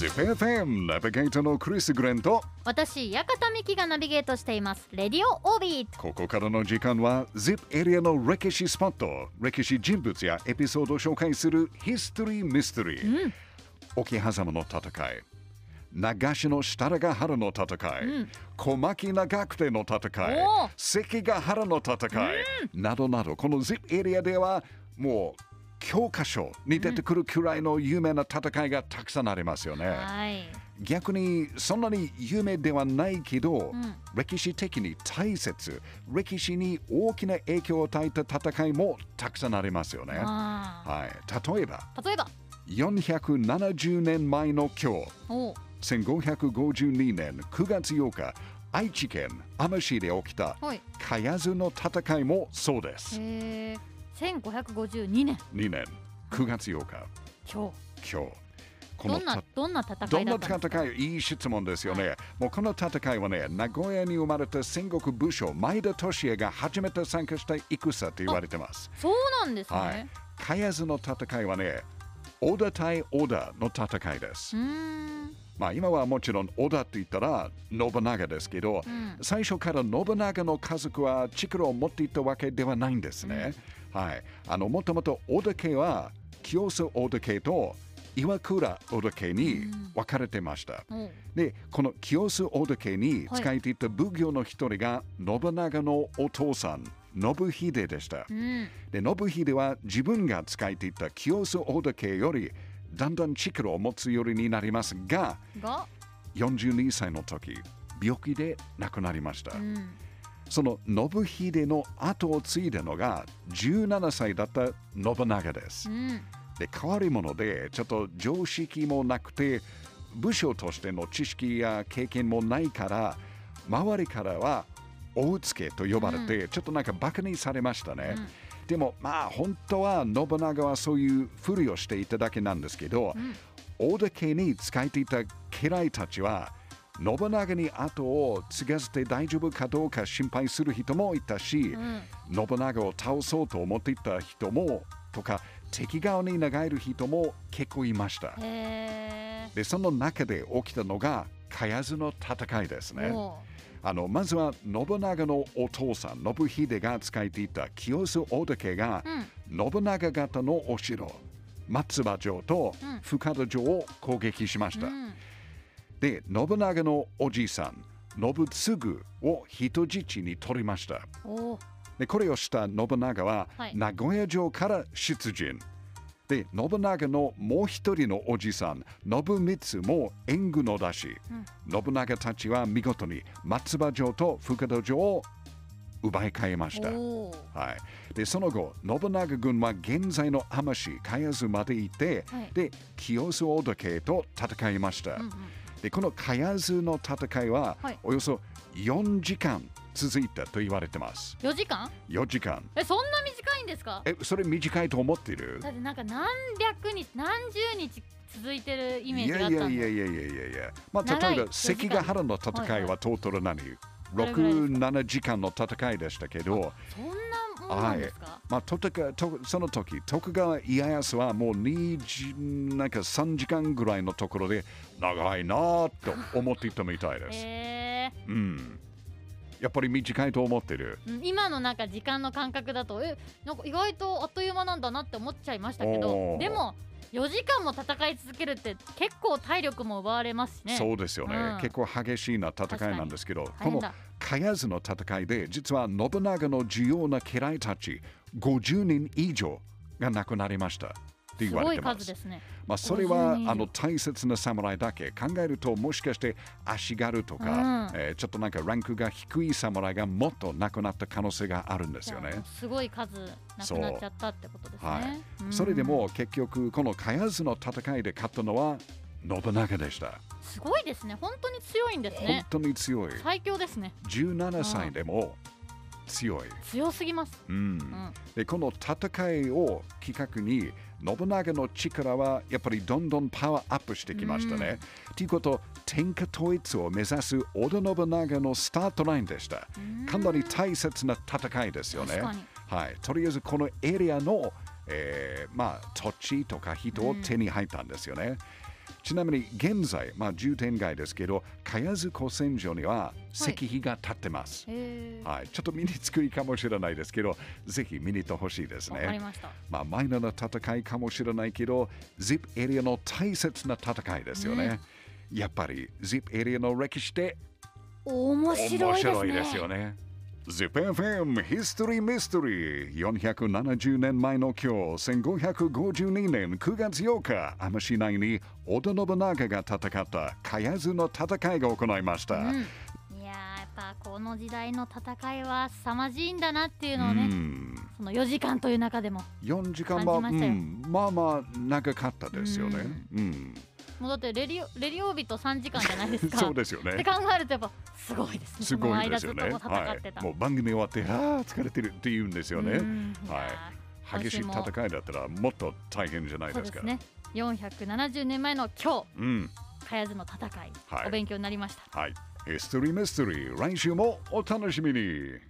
ZIPFM ナビゲーターのクリス・グレンと私館美希がナビゲートしています。レディオオービー。ここからの時間は ZIP エリアの歴史スポット。歴史人物やエピソードを紹介するヒストリー・ミステリー、沖狭間の戦い。長篠設楽原の戦い、小牧長久手の戦い。関ヶ原の戦い、などなど。この ZIP エリアではもう教科書に出てくるくらいの有名な戦いがたくさんありますよね。はい。逆にそんなに有名ではないけど、ん。歴史的に大切歴史に大きな影響を与えた戦いもたくさんありますよね。あはい、例えばー例えば。470年前の今日。お。う1552年9月8日愛知県網市で起きたはい。茅津の戦いもそうです。えー、1552年。2年。9月8日。今今日。こ日。どんなどんな戦いだったんですか？戦いいい質問ですよね。もうこの戦いはね、名古屋に生まれた戦国武将、前田利家が初めて参加した戦と言われてます。そうなんですね、はい。茅津の戦いはね、織田対織田の戦いです。まあ今はもちろん織田って言ったら信長ですけど、うん最初から信長の家族は力を持っていたわけではないんですね。はい。あの、もともと織田家は清須織田家と岩倉織田家に分かれてました。おうで、この清須織田家に仕えていた奉行の一人が信長のお父さん、信秀でした。うんで、信秀は自分が仕えていた清須織田家よりだんだん力を持つようになりますが、が？42歳の時、病気で亡くなりました。うん。その信秀の後を継いだのが17歳だった信長です。う。ん。で変わり者でちょっと常識もなくて武将としての知識や経験もないから周りからは大うつけと呼ばれて、ちょっとなんかバカにされましたね、でもまあ本当は信長はそういうふりをしていただけなんですけど、大田家に仕えていた家来たちは信長に後を継がせて大丈夫かどうか心配する人もいたし、うん。信長を倒そうと思っていた人もとか敵側に流れる人も結構いました。へでその中で起きたのが茅津の戦いですねあのまずは信長のお父さん信秀が使えていた清須大田家が、信長方のお城松葉城とうん。深田城を攻撃しました、うん。で信長のおじいさん信次を人質に取りました。でこれをした信長は、はい。名古屋城から出陣で信長のもう一人のおじさん信光も援軍を出し、信長たちは見事に松葉城と深田城を奪い返ました、はい、でその後信長軍は現在の浜市茅津まで行って、はい。で清須大田家と戦いました、うんうんでこの茅津の戦いは、はい。およそ4時間続いたと言われてます。4時間？4時間。えそんな短いんですか？えそれ短いと思ってる？だってなんか何百日何十日続いてるイメーいジがあったいやいやいやいやいやいやまあ例えば関ヶ原の戦いはいははいトータル何、どれぐらい。です67時間の戦いでしたけど。そんなもんなんですか、まあ、ととかとその時徳川家康はもう2時なんか3時間ぐらいのところで長いなぁと思っていたみたいです。へえうん。やっぱり短いと思ってる。うん今のなんか時間の感覚だとえなんか意外とあっという間なんだなって思っちゃいましたけおどー。でも4時間も戦い続けるって結構体力も奪われますしね。そうですよね、うん。結構激しいな戦いなんですけど、この大変だ。茅津の戦いで実は信長の重要な家来たち50人以上が亡くなりましたって言わすごいれてます。数ですね。まあ、それは50人以上あの大切な侍だけ考えるともしかして足軽とか、うん。えーちょっとなんかランクが低い侍がもっと亡くなった可能性があるんですよね。すごい数なくなっちゃったってことですね、はい。うん。それでも結局この茅津の戦いで勝ったのは信長でした。すごいですね。本当に強いんです本ね当に強い。最強ですね。17歳でも強い。強すぎます。うん。うん。でこの戦いをきっかけに信長の力はやっぱりどんどんパワーアップしてきましたね。ということ天下統一を目指す織田信長のスタートラインでした。かなり大切な戦いですよね。はい、とりあえずこのエリアの、えーまあ、土地とか人を手に入ったんですよね。ちなみに現在、まあ、重点街ですけど、茅津古戦場には石碑が立ってます。へえはい、ちょっとミニ作りかもしれないですけど、ぜひ見に行ってほしいですね。ましたまあ、マイナーな戦いかもしれないけど、ZIP エリアの大切な戦いですよね。やっぱり ZIP エリアの歴史って面白いですね面白いですよね。ZIPFM History Mystery. 470年前の今日1552年9月8日天市内に織田信長が戦った茅津の戦いが行いました、うん、いやーやっぱこの時代の戦いは凄まじいんだなっていうのをうね、ん。その4時間という中でも4時間は、うん。まあまあ長かったですよね、うんもうだってレリオレリオービと3時間じゃないですか。そうですよね。って考えるとやっぱすごいですね。すごいですよね。はい、もう番組終わってああ疲れてるって言うんですよね、はい。激しい戦いだったらもっと大変じゃないでか。そうですすね470年前の今うん。日茅津の戦い、はい。お勉強になりました。はい。ヒストリーミステリー、来週もお楽しみに。